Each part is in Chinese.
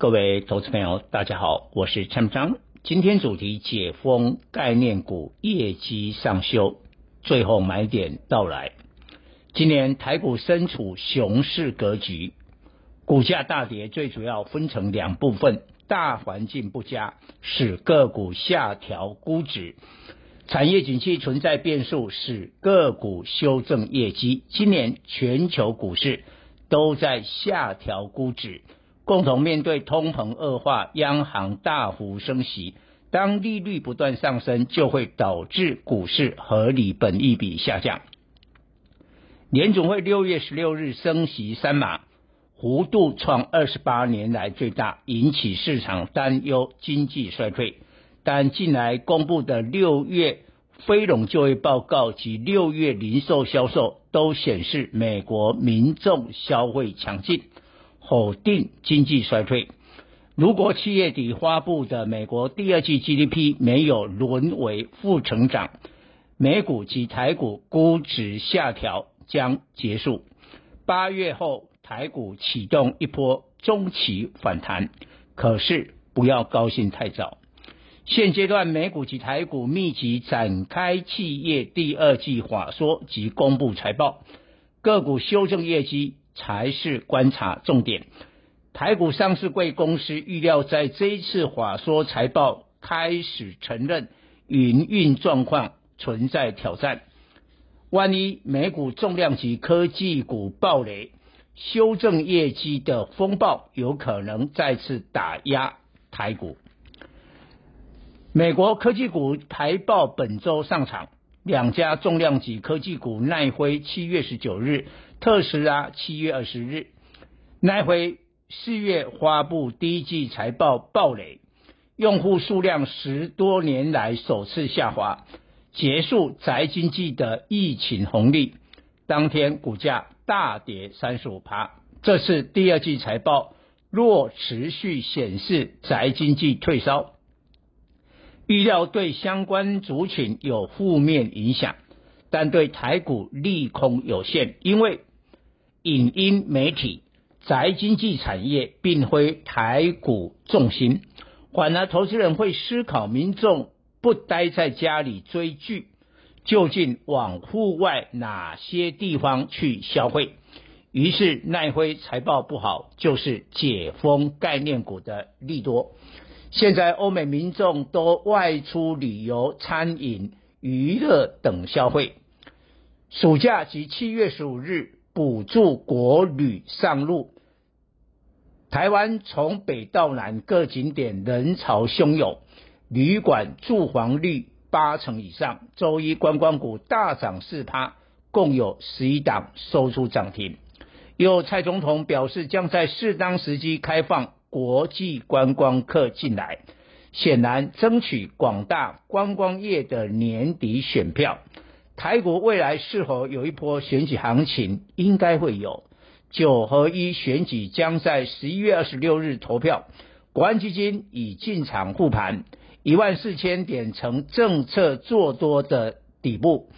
各位投资朋友，大家好，我是陈章。今天主题解封概念股业绩上修，最后买点到来。今年台股身处熊市格局，股价大跌，最主要分成两部分：大环境不佳，使个股下调估值；产业景气存在变数，使个股修正业绩。今年全球股市都在下调估值。共同面对通膨恶化，央行大幅升息，当利率不断上升，就会导致股市合理本益比下降。联总会六月十六日升息三码，幅度创二十八年来最大，引起市场担忧经济衰退。但近来公布的六月非农就业报告及六月零售销售都显示，美国民众消费强劲。否定经济衰退。如果七月底发布的美国第二季 GDP 没有沦为负成长，美股及台股估值下调将结束。八月后台股启动一波中期反弹，可是不要高兴太早。现阶段美股及台股密集展开企业第二季法说及公布财报，个股修正业绩。才是观察重点。台股上市贵公司预料，在这一次法说财报开始承认营运状况存在挑战。万一美股重量级科技股暴雷，修正业绩的风暴有可能再次打压台股。美国科技股财报本周上场，两家重量级科技股奈辉七月十九日。特斯拉七月二十日，奈辉四月发布第一季财报暴雷，用户数量十多年来首次下滑，结束宅经济的疫情红利。当天股价大跌三十五趴。这次第二季财报若持续显示宅经济退烧，预料对相关族群有负面影响，但对台股利空有限，因为。影音媒体、宅经济产业并非台股重心，反而投资人会思考：民众不待在家里追剧，究竟往户外哪些地方去消费？于是奈辉财报不好，就是解封概念股的利多。现在欧美民众都外出旅游、餐饮、娱乐等消费，暑假及七月十五日。补助国旅上路，台湾从北到南各景点人潮汹涌，旅馆住房率八成以上。周一观光股大涨四趴，共有十一档收出涨停。有蔡总统表示，将在适当时机开放国际观光客进来，显然争取广大观光业的年底选票。台股未来是否有一波选举行情？应该会有。九合一选举将在十一月二十六日投票，国安基金已进场护盘，一万四千点成政策做多的底部。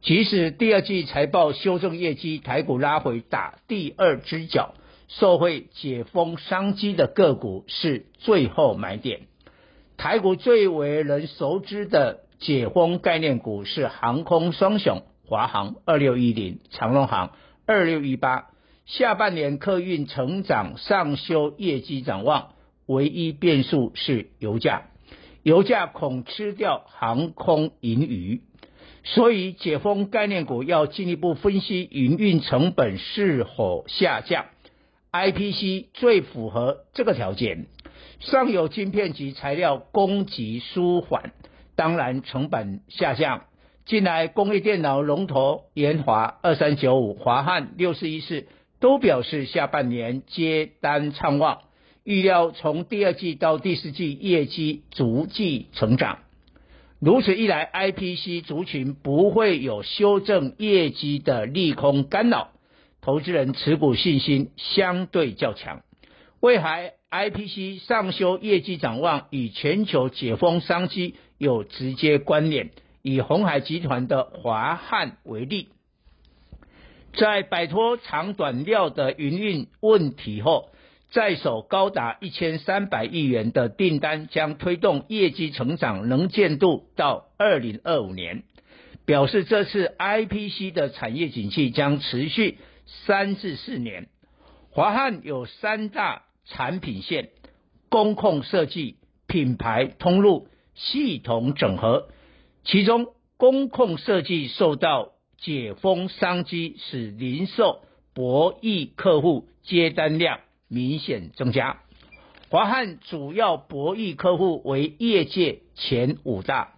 即使第二季财报修正业绩，台股拉回打第二只脚，受惠解封商机的个股是最后买点。台股最为人熟知的。解封概念股是航空双雄，华航二六一零，长荣航二六一八。下半年客运成长上修业绩展望，唯一变数是油价，油价恐吃掉航空盈余，所以解封概念股要进一步分析营运成本是否下降。IPC 最符合这个条件，上游晶片及材料供给舒缓。当然，成本下降。近来，工业电脑龙头研华二三九五、华汉六四一四都表示下半年接单畅旺，预料从第二季到第四季业绩逐季成长。如此一来，IPC 族群不会有修正业绩的利空干扰，投资人持股信心相对较强。未来 IPC 上修业绩展望与全球解封商机有直接关联。以鸿海集团的华汉为例，在摆脱长短料的营运问题后，在手高达一千三百亿元的订单，将推动业绩成长能见度到二零二五年，表示这次 IPC 的产业景气将持续三至四年。华汉有三大产品线：工控设计、品牌通路、系统整合。其中，工控设计受到解封商机，使零售博弈客户接单量明显增加。华汉主要博弈客户为业界前五大，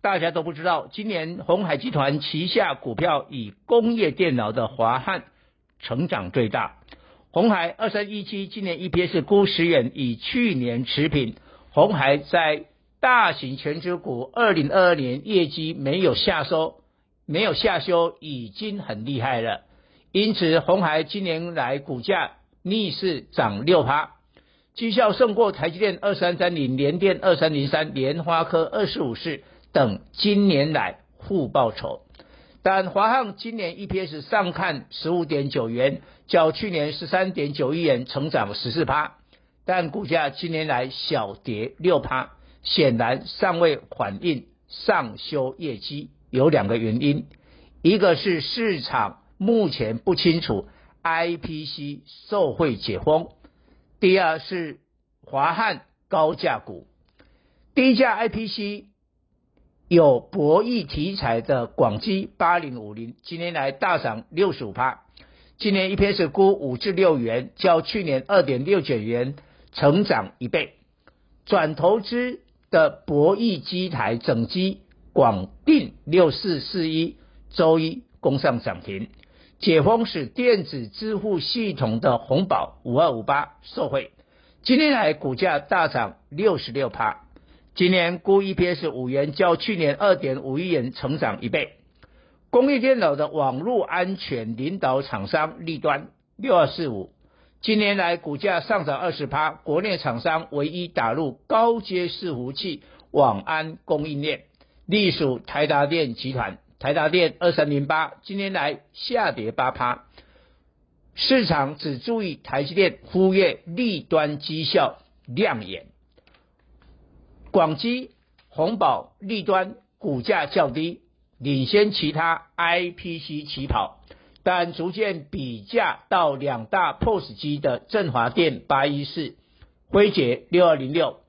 大家都不知道，今年鸿海集团旗下股票以工业电脑的华汉成长最大。鸿海二三一七今年 EPS 估十元，与去年持平。鸿海在大型权值股二零二二年业绩没有下收，没有下修，已经很厉害了。因此，鸿海今年来股价逆势涨六趴，绩效胜过台积电二三三零、联电二三零三、联发科二四五四等今年来互报酬。但华航今年 EPS 上看十五点九元，较去年十三点九亿元成长十四趴，但股价今年来小跌六趴，显然尚未反映上修业绩。有两个原因，一个是市场目前不清楚 IPC 受惠解封，第二是华汉高价股，低价 IPC。有博弈题材的广基八零五零，今年来大涨六十五趴，今年一篇是估五至六元，较去年二点六九元成长一倍。转投资的博弈机台整机广定六四四一，周一攻上涨停。解封使电子支付系统的红宝五二五八受惠，今年来股价大涨六十六趴。今年估 EPS 五元，较去年二点五亿元成长一倍。工业电脑的网络安全领导厂商立端六二四五，今年来股价上涨二十趴，国内厂商唯一打入高阶伺服器网安供应链，隶属台达电集团。台达电二三零八，今年来下跌八趴，市场只注意台积电，忽略立端绩效亮眼。广基、宏宝、立端股价较低，领先其他 IPC 起跑，但逐渐比价到两大 POS 机的振华电八一四、辉捷六二零六，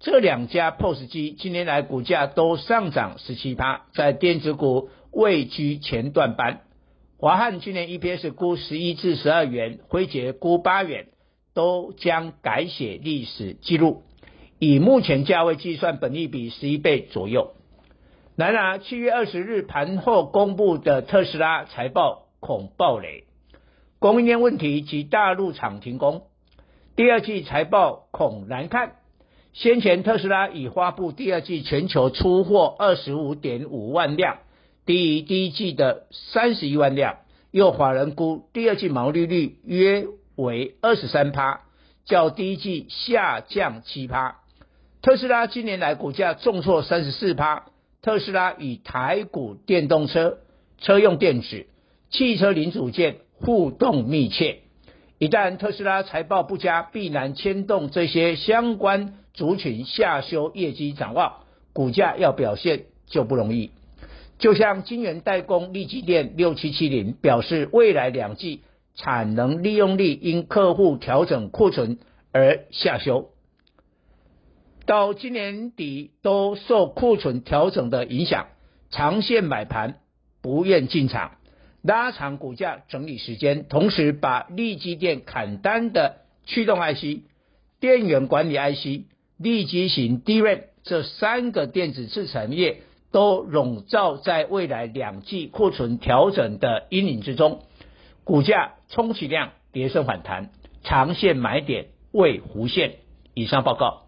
这两家 POS 机近年来股价都上涨十七趴，在电子股位居前段班。华汉今年 EPS 估十一至十二元，辉捷估八元，都将改写历史记录。以目前价位计算，本益比十一倍左右。然而，七月二十日盘后公布的特斯拉财报恐爆雷，供应链问题及大陆厂停工，第二季财报恐难看。先前特斯拉已发布第二季全球出货二十五点五万辆，低于第一季的三十一万辆。又法人估第二季毛利率约为二十三趴，较第一季下降七趴。特斯拉今年来股价重挫三十四趴。特斯拉与台股电动车、车用电子、汽车零组件互动密切，一旦特斯拉财报不佳，必然牵动这些相关族群下修业绩展望，股价要表现就不容易。就像晶圆代工力积电六七七零表示，未来两季产能利用率因客户调整库存而下修。到今年底都受库存调整的影响，长线买盘不愿进场，拉长股价整理时间，同时把力积电砍单的驱动 IC、电源管理 IC、力积型 DRAM 这三个电子制产业都笼罩在未来两季库存调整的阴影之中，股价充其量跌升反弹，长线买点未弧线。以上报告。